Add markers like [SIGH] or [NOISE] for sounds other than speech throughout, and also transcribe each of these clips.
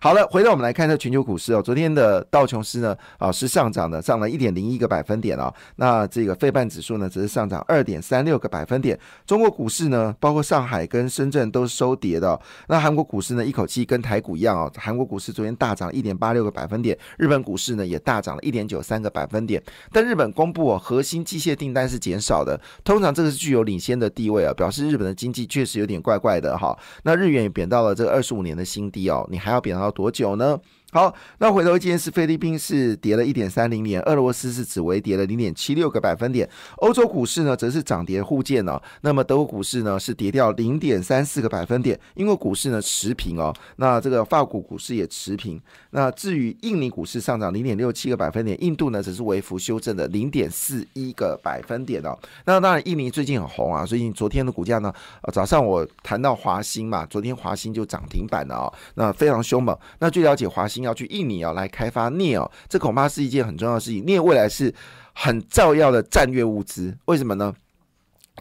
好了，回到我们来看这全球股市哦，昨天的道琼斯呢啊是上涨的，涨了一点零一个百分点哦。那这个费半指数呢只是上涨二点三六个百分点。中国股市呢，包括上海跟深圳都是收跌的。那韩国股市呢，一口气跟台股一样哦，韩国股市昨天大涨一点八六个百分点，日本股市呢也大涨了一点九三个百分点。但日本公布哦，核心机械订单是减少的，通常这个是具有领先的地位啊，表示日本的经济确实有点怪怪的哈。那日元也贬到了这个二十五年的新低哦，你还要贬到多久呢？好，那回头今天是，菲律宾是跌了一点三零点，俄罗斯是只微跌了零点七六个百分点，欧洲股市呢则是涨跌互见哦。那么德国股市呢是跌掉零点三四个百分点，英国股市呢持平哦。那这个法国股市也持平。那至于印尼股市上涨零点六七个百分点，印度呢只是微幅修正的零点四一个百分点哦。那当然，印尼最近很红啊，所以昨天的股价呢，早上我谈到华兴嘛，昨天华兴就涨停板了哦，那非常凶猛。那据了解，华兴。要去印尼啊，来开发镍哦，这恐怕是一件很重要的事情。镍未来是很照要的战略物资，为什么呢？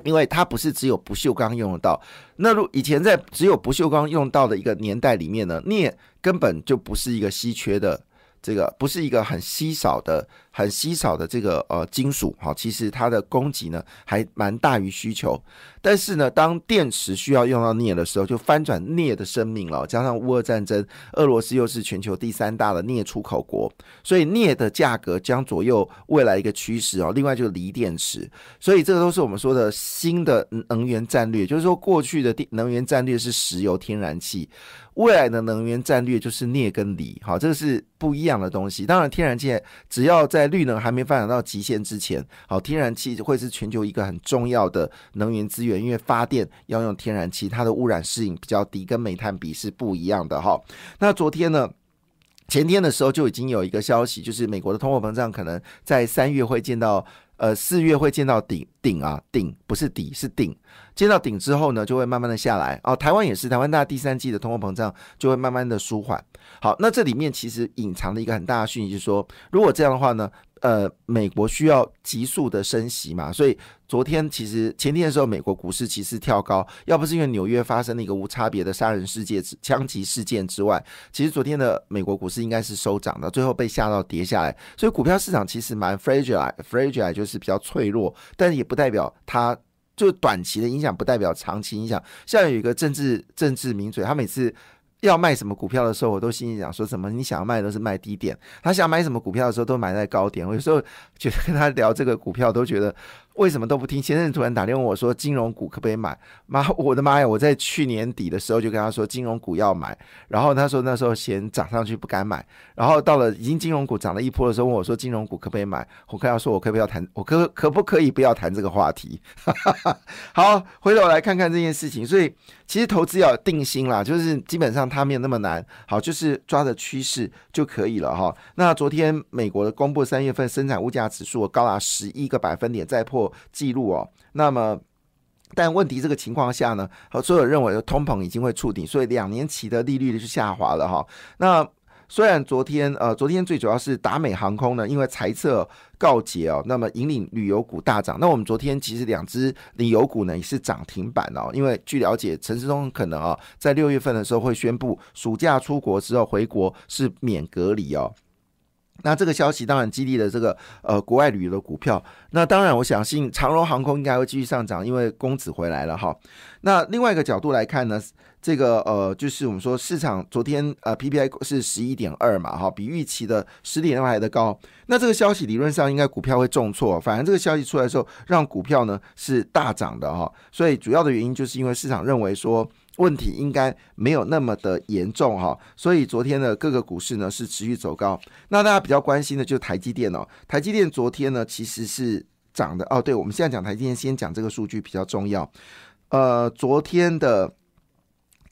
因为它不是只有不锈钢用得到。那如以前在只有不锈钢用到的一个年代里面呢，镍根本就不是一个稀缺的，这个不是一个很稀少的。很稀少的这个呃金属，哈，其实它的供给呢还蛮大于需求。但是呢，当电池需要用到镍的时候，就翻转镍的生命了。加上乌俄战争，俄罗斯又是全球第三大的镍出口国，所以镍的价格将左右未来一个趋势哦。另外就是锂电池，所以这个都是我们说的新的能源战略。就是说，过去的电能源战略是石油、天然气，未来的能源战略就是镍跟锂。好，这个是不一样的东西。当然，天然气只要在绿能还没发展到极限之前，好，天然气会是全球一个很重要的能源资源，因为发电要用天然气，它的污染适应比较低，跟煤炭比是不一样的哈。那昨天呢，前天的时候就已经有一个消息，就是美国的通货膨胀可能在三月会见到。呃，四月会见到顶顶啊，顶不是底是顶，见到顶之后呢，就会慢慢的下来哦。台湾也是，台湾大第三季的通货膨胀就会慢慢的舒缓。好，那这里面其实隐藏的一个很大的讯息，就是说，如果这样的话呢？呃，美国需要急速的升息嘛，所以昨天其实前天的时候，美国股市其实跳高，要不是因为纽约发生了一个无差别的杀人事件、枪击事件之外，其实昨天的美国股市应该是收涨的，最后被吓到跌下来。所以股票市场其实蛮 fragile，fragile 就是比较脆弱，但也不代表它就短期的影响，不代表长期影响。像有一个政治政治名嘴，他每次。要卖什么股票的时候，我都心里想说什么？你想要卖都是卖低点，他想买什么股票的时候都买在高点。我有时候觉得跟他聊这个股票，都觉得。为什么都不听？前阵突然打电话问我说：“金融股可不可以买？”妈，我的妈呀！我在去年底的时候就跟他说金融股要买，然后他说那时候嫌涨上去不敢买，然后到了已经金融股涨了一波的时候问我说：“金融股可不可以买？”我跟他说：“我可不可以要谈？我可可不可以不要谈这个话题？” [LAUGHS] 好，回头来看看这件事情。所以其实投资要定心啦，就是基本上它没有那么难。好，就是抓着趋势就可以了哈。那昨天美国的公布三月份生产物价指数高达十一个百分点，再破。记录哦，那么，但问题这个情况下呢，和所有认为的通膨已经会触顶，所以两年期的利率就下滑了哈。那虽然昨天呃，昨天最主要是达美航空呢，因为财测告捷哦，那么引领旅游股大涨。那我们昨天其实两只旅游股呢也是涨停板哦，因为据了解，陈世忠可能啊在六月份的时候会宣布暑假出国之后回国是免隔离哦。那这个消息当然激励了这个呃国外旅游的股票。那当然，我相信长荣航空应该会继续上涨，因为公子回来了哈。那另外一个角度来看呢，这个呃就是我们说市场昨天呃 PPI 是十一点二嘛哈，比预期的十点二还的高。那这个消息理论上应该股票会重挫，反正这个消息出来的时候，让股票呢是大涨的哈。所以主要的原因就是因为市场认为说。问题应该没有那么的严重哈，所以昨天的各个股市呢是持续走高。那大家比较关心的就是台积电哦，台积电昨天呢其实是涨的哦。对，我们现在讲台积电，先讲这个数据比较重要。呃，昨天的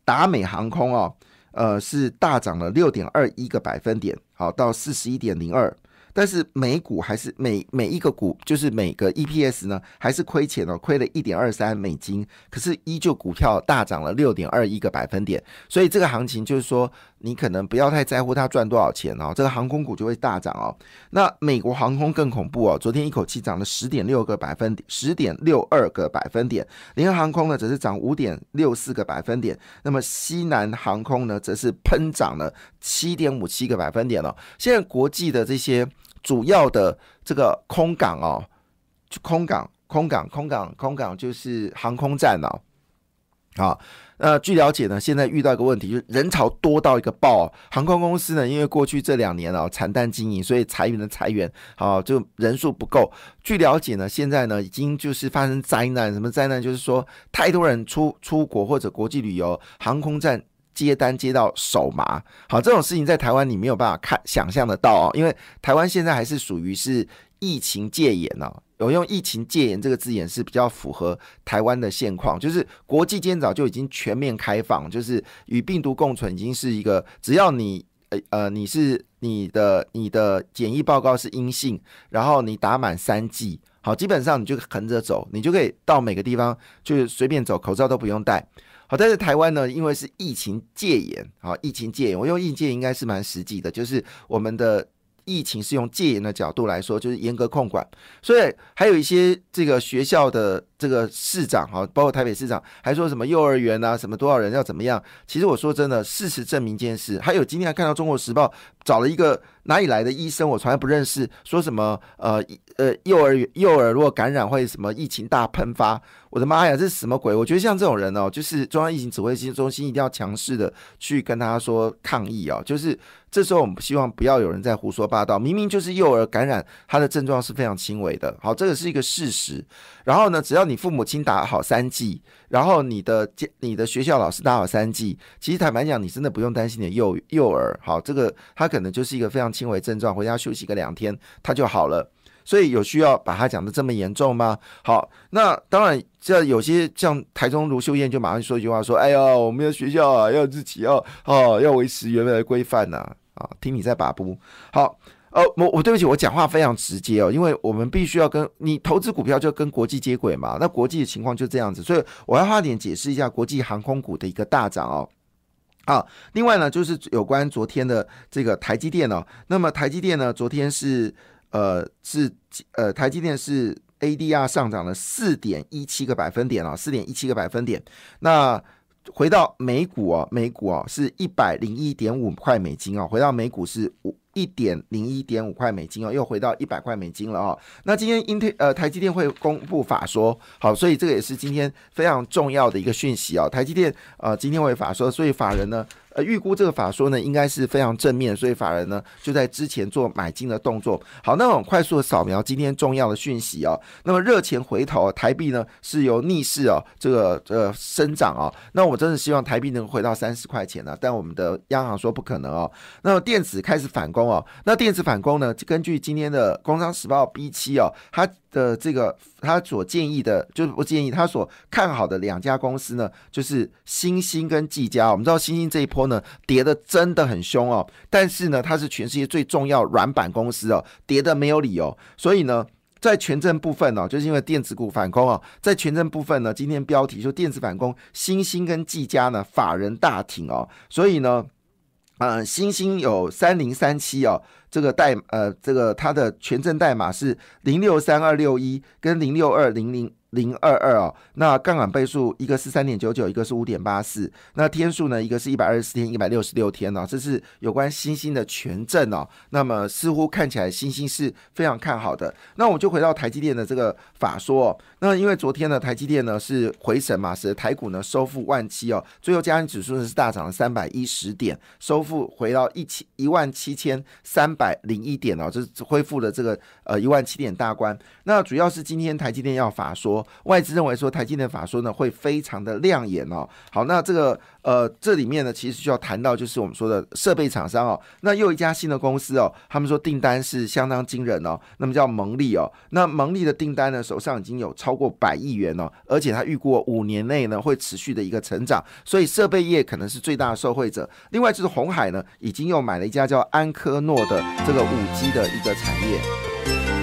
达美航空哦，呃是大涨了六点二一个百分点，好到四十一点零二。但是每股还是每每一个股，就是每个 EPS 呢，还是亏钱哦，亏了一点二三美金，可是依旧股票大涨了六点二一个百分点，所以这个行情就是说，你可能不要太在乎它赚多少钱哦，这个航空股就会大涨哦。那美国航空更恐怖哦，昨天一口气涨了十点六个百分点，十点六二个百分点，联合航空呢则是涨五点六四个百分点，那么西南航空呢则是喷涨了七点五七个百分点了。现在国际的这些。主要的这个空港哦，空港、空港、空港、空港就是航空站哦。啊，呃，据了解呢，现在遇到一个问题，就是人潮多到一个爆。航空公司呢，因为过去这两年啊惨淡经营，所以裁员的裁员，好，就人数不够。据了解呢，现在呢已经就是发生灾难，什么灾难？就是说太多人出出国或者国际旅游，航空站。接单接到手麻，好这种事情在台湾你没有办法看想象得到哦，因为台湾现在还是属于是疫情戒严哦，有用疫情戒严这个字眼是比较符合台湾的现况，就是国际间早就已经全面开放，就是与病毒共存已经是一个，只要你呃呃你是你的你的检疫报告是阴性，然后你打满三剂，好基本上你就横着走，你就可以到每个地方就是随便走，口罩都不用戴。好，但是台湾呢，因为是疫情戒严，好，疫情戒严，我用疫戒应该是蛮实际的，就是我们的疫情是用戒严的角度来说，就是严格控管，所以还有一些这个学校的这个市长哈，包括台北市长，还说什么幼儿园啊，什么多少人要怎么样？其实我说真的，事实证明这件事。还有今天还看到《中国时报》找了一个哪里来的医生，我从来不认识，说什么呃呃幼儿园幼儿如果感染会什么疫情大喷发。我的妈呀，这是什么鬼？我觉得像这种人哦，就是中央疫情指挥中心一定要强势的去跟他说抗议哦。就是这时候我们希望不要有人在胡说八道，明明就是幼儿感染，他的症状是非常轻微的。好，这个是一个事实。然后呢，只要你父母亲打好三剂，然后你的你的学校老师打好三剂，其实坦白讲，你真的不用担心你的幼幼儿。好，这个他可能就是一个非常轻微症状，回家休息个两天，他就好了。所以有需要把它讲的这么严重吗？好，那当然，这有些像台中卢秀燕就马上说一句话说：“哎呀，我们的学校啊，要自己要哦，要维持原来的规范呐。”啊，听你在把不？好，呃，我我对不起，我讲话非常直接哦，因为我们必须要跟你投资股票就跟国际接轨嘛。那国际的情况就这样子，所以我要花点解释一下国际航空股的一个大涨哦。啊，另外呢，就是有关昨天的这个台积电哦，那么台积电呢，昨天是。呃，是呃，台积电是 ADR 上涨了四点一七个百分点啊，四点一七个百分点。那回到美股啊，美股啊是一百零一点五块美金啊，回到美股是五。一点零一点五块美金哦，又回到一百块美金了哦。那今天英特呃台积电会公布法说，好，所以这个也是今天非常重要的一个讯息哦。台积电呃今天会法说，所以法人呢呃预估这个法说呢应该是非常正面，所以法人呢就在之前做买进的动作。好，那我们快速的扫描今天重要的讯息哦。那么热钱回头，台币呢是由逆势哦这个呃生长哦。那我真的希望台币能回到三十块钱呢，但我们的央行说不可能哦。那么电子开始反攻。哦，那电子反攻呢？根据今天的《工商时报》B 七哦，它的这个他所建议的，就是不建议他所看好的两家公司呢，就是新兴跟技嘉。我们知道新兴这一波呢，跌的真的很凶哦，但是呢，它是全世界最重要软板公司哦，跌的没有理由。所以呢，在权证部分呢，就是因为电子股反攻哦，在权证部分呢，今天标题说电子反攻，新兴跟技嘉呢，法人大挺哦，所以呢。嗯，星星有三零三七哦，这个代呃，这个它的权证代码是零六三二六一跟零六二零零。零二二哦，那杠杆倍数一个是三点九九，一个是五点八四，那天数呢，一个是一百二十四天，一百六十六天哦，这是有关星星的权证哦。那么似乎看起来星星是非常看好的。那我们就回到台积电的这个法说，那因为昨天呢，台积电呢是回神嘛，使得台股呢收复万七哦，最后加权指数呢是大涨了三百一十点，收复回到一千一万七千三百零一点哦，这是恢复了这个呃一万七点大关。那主要是今天台积电要法说。外资认为说台积电法说呢会非常的亮眼哦。好，那这个呃这里面呢其实需要谈到就是我们说的设备厂商哦，那又一家新的公司哦，他们说订单是相当惊人哦，那么叫蒙利哦，那蒙利的订单呢手上已经有超过百亿元哦，而且他预估五年内呢会持续的一个成长，所以设备业可能是最大的受惠者。另外就是红海呢已经又买了一家叫安科诺的这个五 G 的一个产业。